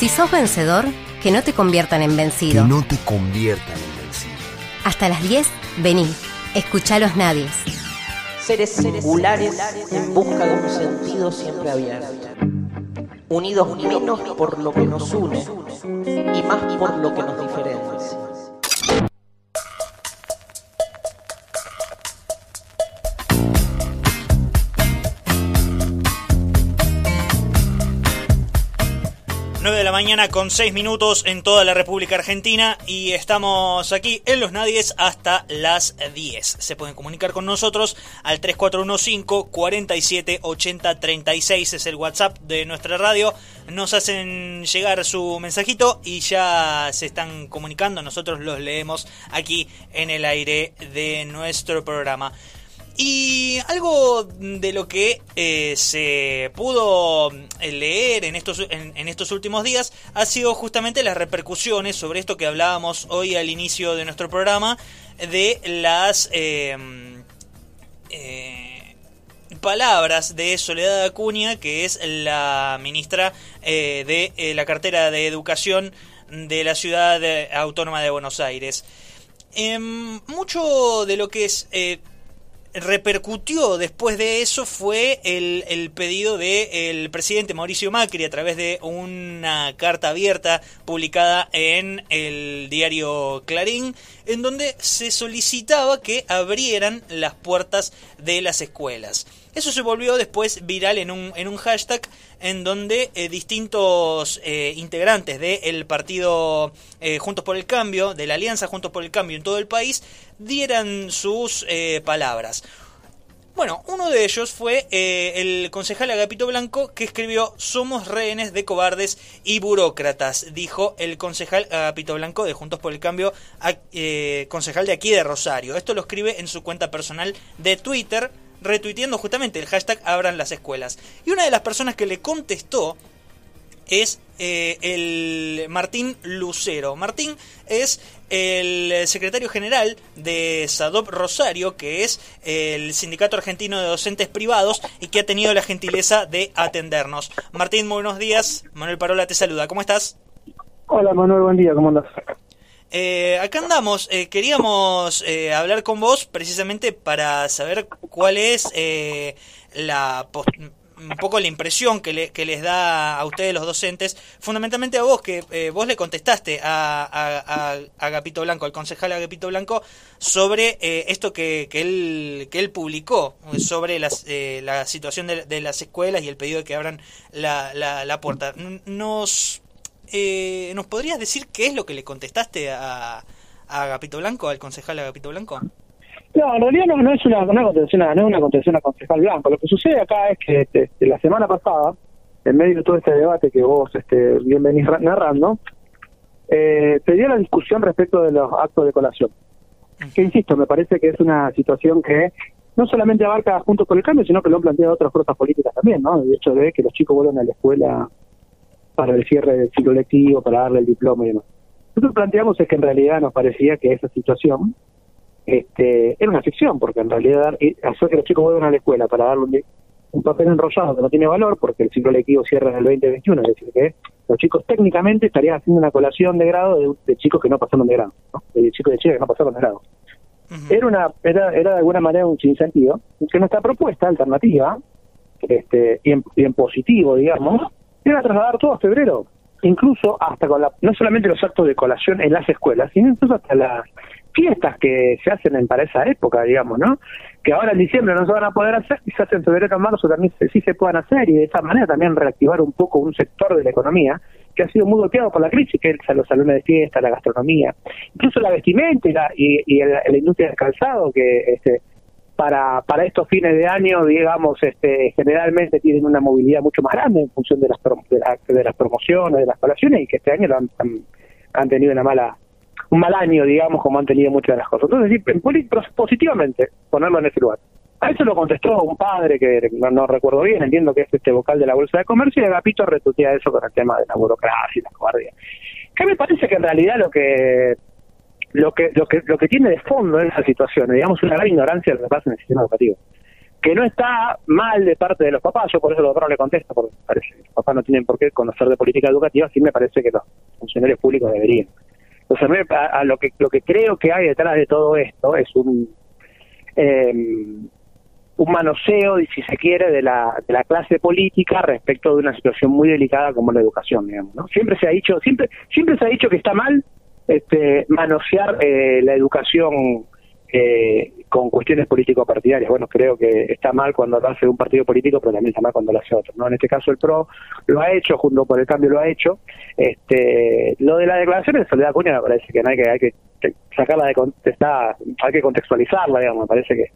Si sos vencedor, que no te conviertan en vencido. Que no te conviertan en vencido. Hasta las 10, vení. Escuchá los nadies. Seres singulares en busca de un sentido siempre abierto. Unidos menos por lo que nos une y más por lo que nos diferencia. 9 de la mañana con 6 minutos en toda la República Argentina y estamos aquí en Los Nadies hasta las 10. Se pueden comunicar con nosotros al 3415 47 80 36 es el WhatsApp de nuestra radio. Nos hacen llegar su mensajito y ya se están comunicando. Nosotros los leemos aquí en el aire de nuestro programa. Y algo de lo que eh, se pudo eh, leer en estos, en, estos últimos días ha sido justamente las repercusiones sobre esto que hablábamos hoy al inicio de nuestro programa de las em, eh, palabras de Soledad Acuña, que es la ministra de la cartera de Educación de la Ciudad Autónoma de Buenos Aires. Em, mucho de lo que es repercutió después de eso fue el, el pedido del presidente Mauricio Macri a través de una carta abierta publicada en el diario Clarín, en donde se solicitaba que abrieran las puertas de las escuelas. Eso se volvió después viral en un, en un hashtag en donde eh, distintos eh, integrantes del partido eh, Juntos por el Cambio, de la Alianza Juntos por el Cambio en todo el país, dieran sus palabras. Bueno, uno de ellos fue el concejal Agapito Blanco que escribió Somos rehenes de cobardes y burócratas, dijo el concejal Agapito Blanco de Juntos por el Cambio, concejal de aquí de Rosario. Esto lo escribe en su cuenta personal de Twitter retuiteando justamente el hashtag abran las escuelas. Y una de las personas que le contestó es eh, el Martín Lucero. Martín es el secretario general de SADOP Rosario, que es el Sindicato Argentino de Docentes Privados y que ha tenido la gentileza de atendernos. Martín, buenos días. Manuel Parola te saluda. ¿Cómo estás? Hola Manuel, buen día. ¿Cómo andas? Eh, acá andamos, eh, queríamos eh, hablar con vos precisamente para saber cuál es eh, la un poco la impresión que, le, les da a ustedes los docentes, fundamentalmente a vos, que vos le contestaste a, a, a, Agapito Blanco, al concejal Agapito Blanco, sobre esto que, él, que él publicó, sobre las, la situación de, de, las escuelas y el pedido de que abran la, la, la puerta. Nos eh, ¿nos podrías decir qué es lo que le contestaste a, a Agapito Blanco, al concejal Agapito Blanco? No, en realidad no, es una, una contención, no es una contención a concejal Blanco. Lo que sucede acá es que este, la semana pasada, en medio de todo este debate que vos este, bien venís narrando, eh, se dio la discusión respecto de los actos de colación. Que insisto, me parece que es una situación que no solamente abarca Juntos por el Cambio, sino que lo han planteado otras fuerzas políticas también, ¿no? El hecho de que los chicos vuelvan a la escuela para el cierre del ciclo lectivo, para darle el diploma y demás. Nosotros planteamos es que en realidad nos parecía que esa situación este, era una ficción, porque en realidad hacer que los chicos vuelvan a la escuela para darle un, papel enrollado que no tiene valor, porque el ciclo lectivo cierra en el 2021, es decir, que los chicos técnicamente estarían haciendo una colación de grado de, chicos que no pasaron de grado, ¿no? de chicos de chicas que no pasaron de grado. Era una era, era de alguna manera un sinsentido, que nuestra propuesta alternativa, este, y en positivo, digamos, iba a trasladar todo a febrero, incluso hasta con la, no solamente los actos de colación en las escuelas, sino incluso hasta las fiestas que se hacen en, para esa época, digamos, ¿no? Que ahora en diciembre no se van a poder hacer, quizás en febrero o marzo también sí se puedan hacer y de esa manera también reactivar un poco un sector de la economía que ha sido muy golpeado por la crisis, que es los salones de fiesta, la gastronomía, incluso la vestimenta y la, y, la, la industria del calzado, que este, para, para estos fines de año, digamos, este, generalmente tienen una movilidad mucho más grande en función de las, de, las promociones, de las colaciones, y que este año han, han, tenido una mala un mal año, digamos, como han tenido muchas de las cosas. Entonces, sí, positivamente, ponerlo en ese lugar. A eso lo contestó un padre que no, recuerdo bien, entiendo que es este vocal de la Bolsa de Comercio, y Agapito retutea eso con el tema de la burocracia y la cobardía. Que me parece que en realidad lo que lo que lo que lo que tiene de fondo en esa situación digamos una gran ignorancia de lo que pasa en el sistema educativo que no está mal de parte de los papás, yo por eso no le contesto, porque parece que los papás no tienen por qué conocer de política educativa, sí me parece que los funcionarios públicos deberían. Entonces, a, lo que lo que creo que hay detrás de todo esto es un eh, un manoseo, si se quiere, de la, de la clase política respecto de una situación muy delicada como la educación, digamos, ¿no? Siempre se ha dicho, siempre siempre se ha dicho que está mal este, manosear eh, la educación eh, con cuestiones político-partidarias. Bueno, creo que está mal cuando lo hace un partido político, pero también está mal cuando lo hace otro. ¿no? En este caso el PRO lo ha hecho, junto por el cambio lo ha hecho. Este, lo de la declaración de Soledad Cuña me parece que no hay que, hay que sacarla de contestar, hay que contextualizarla, digamos, me parece que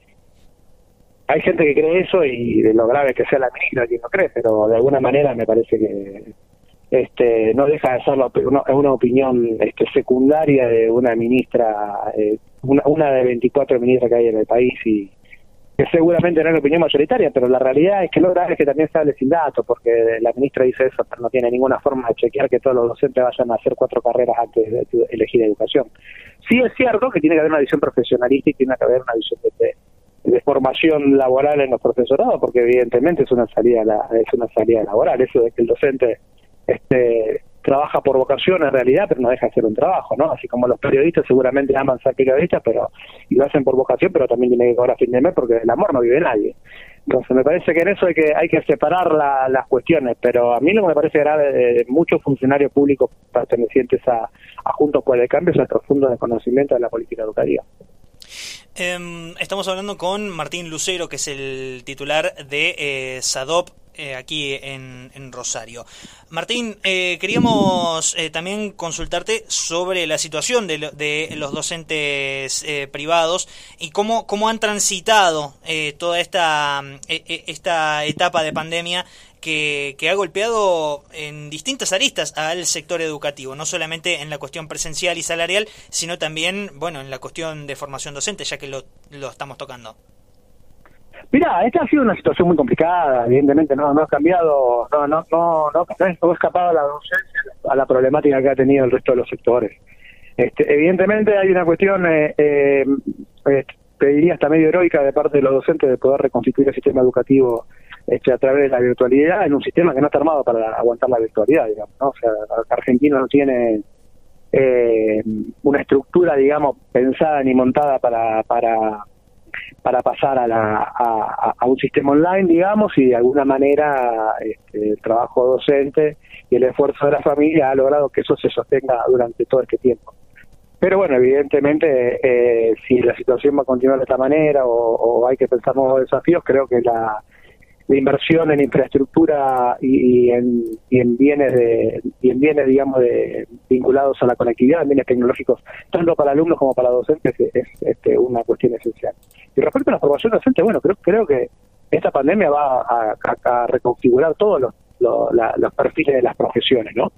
hay gente que cree eso y de lo grave que sea la ministra quien no cree, pero de alguna manera me parece que este, no deja de ser una, una opinión este, secundaria de una ministra, eh, una, una de 24 ministras que hay en el país y que seguramente no es la opinión mayoritaria, pero la realidad es que lo grave es que también se hable sin datos, porque la ministra dice eso, pero no tiene ninguna forma de chequear que todos los docentes vayan a hacer cuatro carreras antes de elegir educación. Sí es cierto que tiene que haber una visión profesionalista y tiene que haber una visión de, formación laboral en los profesorados, porque evidentemente es una salida es una salida laboral, eso de que el docente este trabaja por vocación en realidad, pero no deja de ser un trabajo, ¿no? Así como los periodistas seguramente aman ser periodistas, pero y lo hacen por vocación, pero también tienen que cobrar fin de mes porque el amor no vive nadie. Entonces me parece que en eso hay que hay que separar las cuestiones, pero a mí lo que me parece grave de muchos funcionarios públicos pertenecientes a, a Juntos por el Cambio es el profundo desconocimiento de la política educativa. Em, estamos hablando con Martín Lucero, que es el titular de eh, SADOP eh, aquí en, Rosario. Martín, eh, queríamos eh, también consultarte sobre la situación de, de los docentes privados y cómo, cómo han transitado toda esta, esta etapa de pandemia que, que, ha golpeado en distintas aristas al sector educativo, no solamente en la cuestión presencial y salarial, sino también, bueno, en la cuestión de formación docente, ya que lo, lo estamos tocando. Mira, esta ha sido una situación muy complicada, evidentemente no, no ha cambiado, no, no, no, no, no, escapado a la docencia, a la problemática que ha tenido el resto de los sectores. Este, evidentemente hay una cuestión, eh, eh, eh, te diría hasta medio heroica de parte de los docentes de poder reconstituir el sistema educativo este, a través de la virtualidad en un sistema que no está armado para aguantar la virtualidad, digamos, ¿no? O sea, Argentina no tiene eh, una estructura, digamos, pensada ni montada para, para para pasar a, la, a, un sistema online, digamos, y de alguna manera este, el trabajo docente y el esfuerzo de la familia ha logrado que eso se sostenga durante todo este tiempo. Pero bueno, evidentemente, eh, si la situación va a continuar de esta manera o hay que pensar nuevos desafíos, creo que la, de inversión en infraestructura y, en, y en bienes de y en bienes digamos de vinculados a la conectividad en bienes tecnológicos tanto para alumnos como para docentes es, este, una cuestión esencial. Y respecto a la formación docente bueno creo creo que esta pandemia va a, reconfigurar todos los, los perfiles de las profesiones no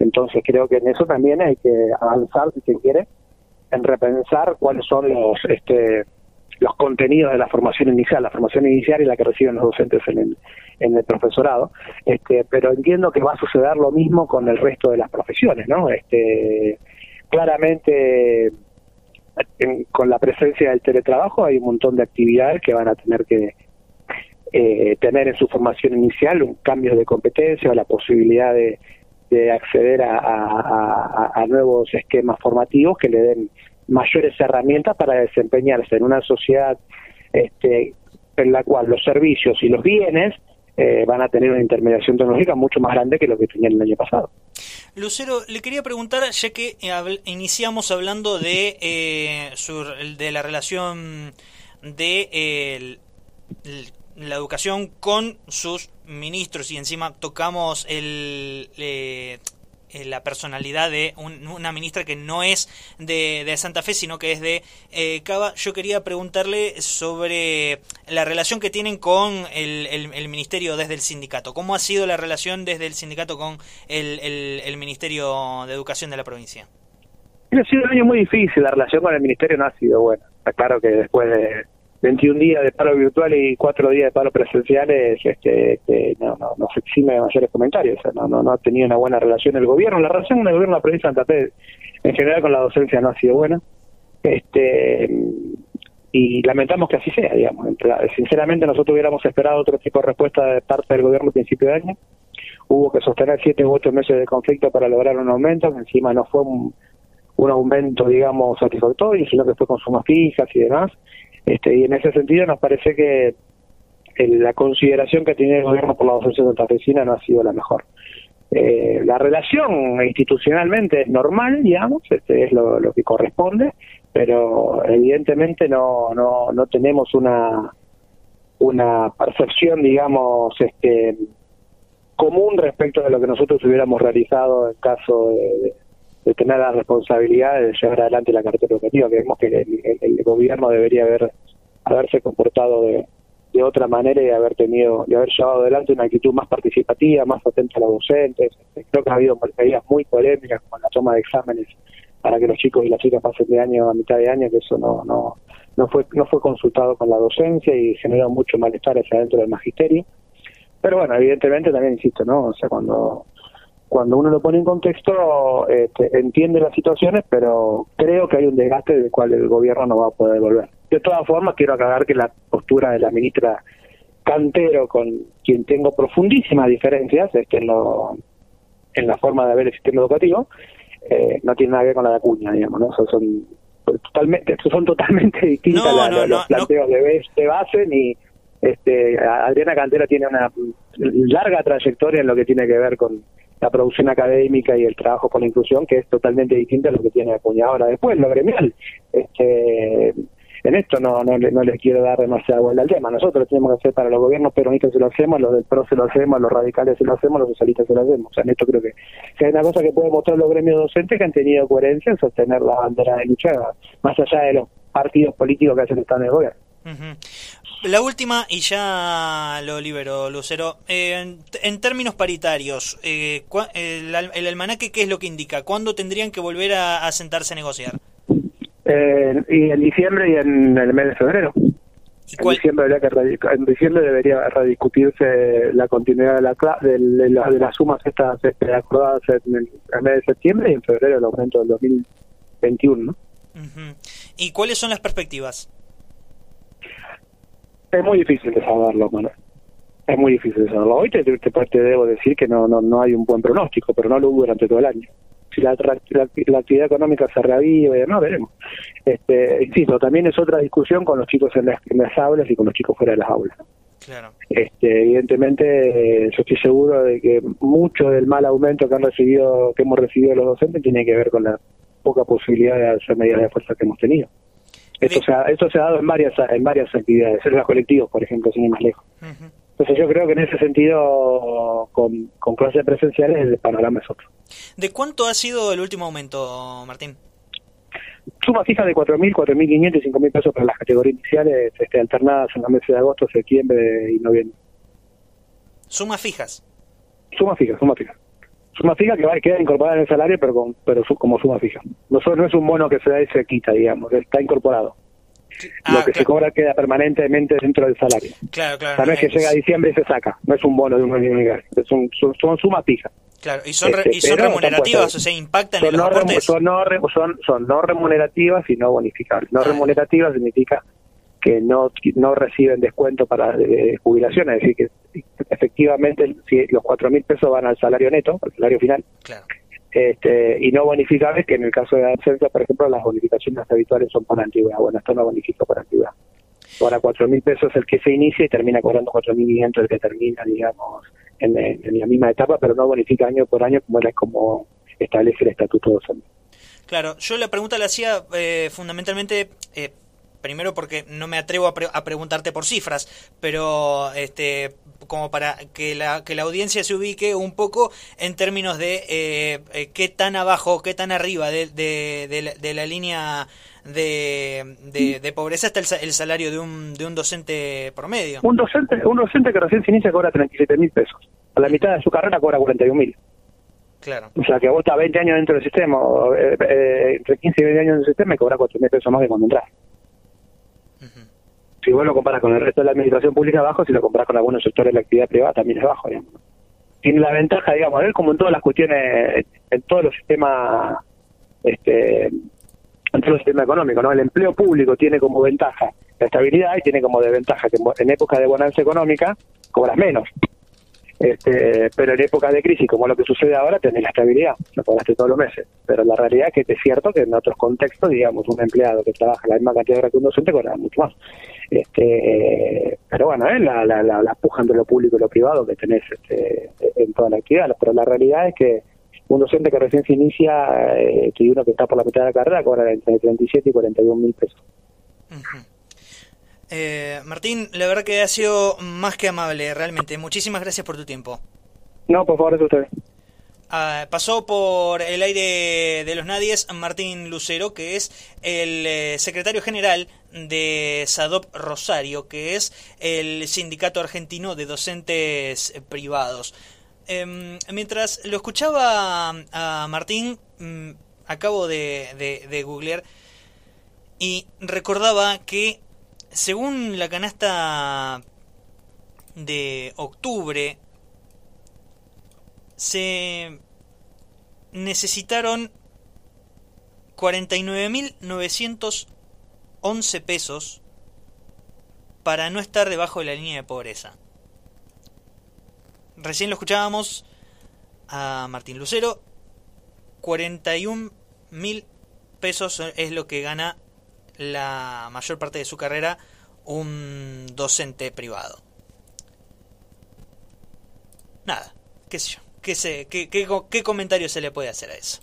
entonces creo que en eso también hay que avanzar si se quiere en repensar cuáles son los este los contenidos de la formación inicial. La formación inicial es la que reciben los docentes en el, en el profesorado, este, pero entiendo que va a suceder lo mismo con el resto de las profesiones, ¿no? Este, claramente con la presencia del teletrabajo hay un montón de actividades que van a tener que eh, tener en su formación inicial un cambio de competencia o la posibilidad de, de acceder a, nuevos esquemas formativos que le den mayores herramientas para desempeñarse en una sociedad este, en la cual los servicios y los bienes eh, van a tener una intermediación tecnológica mucho más grande que lo que tenían el año pasado. Lucero, le quería preguntar, ya que iniciamos hablando de, eh, de la relación de la educación con sus ministros y encima tocamos el, eh, eh, la personalidad de una ministra que no es de, Santa Fe, sino que es de eh, Cava. Yo quería preguntarle sobre la relación que tienen con el, el, ministerio desde el sindicato. ¿Cómo ha sido la relación desde el sindicato con el, el Ministerio de Educación de la provincia? Ha sido un año muy difícil, la relación con el ministerio no ha sido buena. Está claro que después de 21 días de paro virtual y 4 días de paro presenciales este, este, no, no, no, se exime de mayores comentarios. no, no, no ha tenido una buena relación el gobierno. La relación del gobierno de la provincia de Santa Fe en general con la docencia no ha sido buena. Este, y lamentamos que así sea, digamos. Sinceramente nosotros hubiéramos esperado otro tipo de respuesta de parte del gobierno a principio de año. Hubo que sostener siete u ocho meses de conflicto para lograr un aumento, encima no fue un, aumento, digamos, satisfactorio, sino que fue con sumas fijas y demás. Este, y en ese sentido nos parece que la consideración que tiene el gobierno por la docencia santafesina no ha sido la mejor. Eh, la relación institucionalmente es normal, digamos, este es lo, lo que corresponde, pero evidentemente no, no, no tenemos una, una percepción, digamos, este, común respecto de lo que nosotros hubiéramos realizado en caso de, tener la responsabilidad de llevar adelante la cartera educativa. Creemos que el, gobierno debería haber haberse comportado de, de otra manera y haber tenido y haber llevado adelante una actitud más participativa, más atenta a los docentes. Creo que ha habido medidas muy polémicas como la toma de exámenes para que los chicos y las chicas pasen de año a mitad de año, que eso no, no, no fue, no fue consultado con la docencia y generó mucho malestar hacia dentro del magisterio. Pero bueno, evidentemente también insisto, ¿no? O sea, cuando cuando uno lo pone en contexto, este, entiende las situaciones, pero creo que hay un desgaste del cual el gobierno no va a poder volver. De todas formas, quiero aclarar que la postura de la ministra Cantero, con quien tengo profundísimas diferencias este, en, lo, en la forma de ver el sistema educativo, eh, no tiene nada que ver con la de Acuña, digamos, ¿no? son, totalmente, son totalmente distintas los planteos de, base ni este Adriana Cantera tiene una larga trayectoria en lo que tiene que ver con la producción académica y el trabajo con la inclusión que es totalmente distinta a lo que tiene Acuña ahora después lo gremial este en esto no, no, no les quiero dar demasiada vuelta al tema. Nosotros tenemos que hacer para los gobiernos peronistas se lo hacemos, los del PRO se lo hacemos, los radicales se lo hacemos, los socialistas se lo hacemos. O sea, en esto creo que, hay una cosa que puede mostrar los gremios docentes que han tenido coherencia en sostener la bandera de lucha, más allá de los partidos políticos que hacen estar en el gobierno. La última, y ya lo libero, Lucero. Eh, en, términos paritarios, eh, el, el, almanaque, ¿qué es lo que indica? ¿Cuándo tendrían que volver a sentarse a negociar? Eh, y en diciembre y en el mes de febrero. En diciembre, debería que en diciembre debería rediscutirse la continuidad de, la, de, de, las sumas estas este, acordadas en el, mes de septiembre y en febrero el aumento del 2021. ¿Y cuáles son las perspectivas? Es muy difícil de saberlo, mano. Es muy difícil de saberlo. Hoy te, te, te, debo decir que no, no, no hay un buen pronóstico, pero no lo hubo durante todo el año si la, la, actividad económica se reaviva y demás, veremos. Este, insisto, también es otra discusión con los chicos en las, aulas y con los chicos fuera de las aulas. Claro. Este, evidentemente, yo estoy seguro de que mucho del mal aumento que han recibido, que hemos recibido los docentes, tiene que ver con la poca posibilidad de hacer medidas de fuerza que hemos tenido. Esto, se ha, esto se ha dado en varias en varias actividades, en los colectivos, por ejemplo, sin ir más lejos. Entonces yo creo que en ese sentido, con, con clases presenciales, el panorama es otro. ¿De cuánto ha sido el último aumento, Martín? Suma fija de 4.000, 4.500 y 5.000 pesos para las categorías iniciales, este, alternadas en los meses de agosto, septiembre y noviembre. ¿Sumas fijas? Suma fija, suma fija. Suma fija que va a quedar incorporada en el salario, pero, con, pero como suma fija. No, no es un bono que se da y se quita, digamos, está incorporado lo ah, que se cobra queda permanentemente dentro del salario. Claro, claro. no, es que llega a diciembre y se saca, no es un bono de un año es un, son, son sumas fijas. Claro, y son, y son remunerativas, o sea, impactan en los no aportes. Son no, son, son no remunerativas y no bonificables. No ah. remunerativas significa que no no reciben descuento para de, jubilación, es decir, que efectivamente si los cuatro mil pesos van al salario neto, al salario final, claro este, y no bonificables, que en el caso de la por ejemplo, las bonificaciones habituales son por antigüedad. Bueno, esto no bonifica por antigüedad. Ahora, cuatro mil pesos el que se inicia y termina cobrando cuatro mil el que termina, digamos, en, la misma etapa, pero no bonifica año por año como era como establece el estatuto docente. Claro, yo la pregunta la hacía eh, fundamentalmente eh, primero porque no me atrevo a, preguntarte por cifras, pero este como para que la, que la audiencia se ubique un poco en términos de eh, eh, qué tan abajo, qué tan arriba de, de, la, línea de, de, pobreza está el, salario de un, de un docente promedio. Un docente un docente que recién se inicia cobra 37 mil pesos. A la mitad de su carrera cobra 41 mil. Claro. O sea, que vos estás 20 años dentro del sistema, eh, entre 15 y 20 años en el sistema y cobra 4 mil pesos más que cuando entras si vos lo comparas con el resto de la administración pública, bajo, si lo comparas con algunos sectores de la actividad privada, también es bajo, digamos. Tiene la ventaja, digamos, ver como en todas las cuestiones, en todos los sistemas, este, en todos los sistemas económicos, ¿no? El empleo público tiene como ventaja la estabilidad y tiene como desventaja que en época de bonanza económica cobras menos. Este, pero en época de crisis, como lo que sucede ahora, tenés la estabilidad, lo cobraste todos los meses. Pero la realidad es que es cierto que en otros contextos, digamos, un empleado que trabaja la misma cantidad de horas que un docente cobra mucho más. Este, pero bueno, es la, la, la, puja entre lo público y lo privado que tenés este, en toda la actividad. Pero la realidad es que un docente que recién se inicia eh, y uno que está por la mitad de la carrera cobra entre 37 y 41 mil pesos. Eh, Martín, la verdad que ha sido más que amable, realmente. Muchísimas gracias por tu tiempo. No, por favor, es usted. Ah, pasó por el aire de los nadies Martín Lucero, que es el eh, secretario general de SADOP Rosario, que es el sindicato argentino de docentes privados. Em, mientras lo escuchaba a Martín, mm, acabo de, de googlear y recordaba que según la canasta de octubre, se necesitaron 49.911 pesos para no estar debajo de la línea de pobreza. Recién lo escuchábamos a Martín Lucero. 41.000 pesos es lo que gana la mayor parte de su carrera un docente privado. Nada, qué sé qué, sé, qué, qué, comentario se le puede hacer a eso.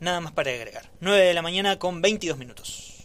Nada más para agregar. 9 de la mañana con 22 minutos.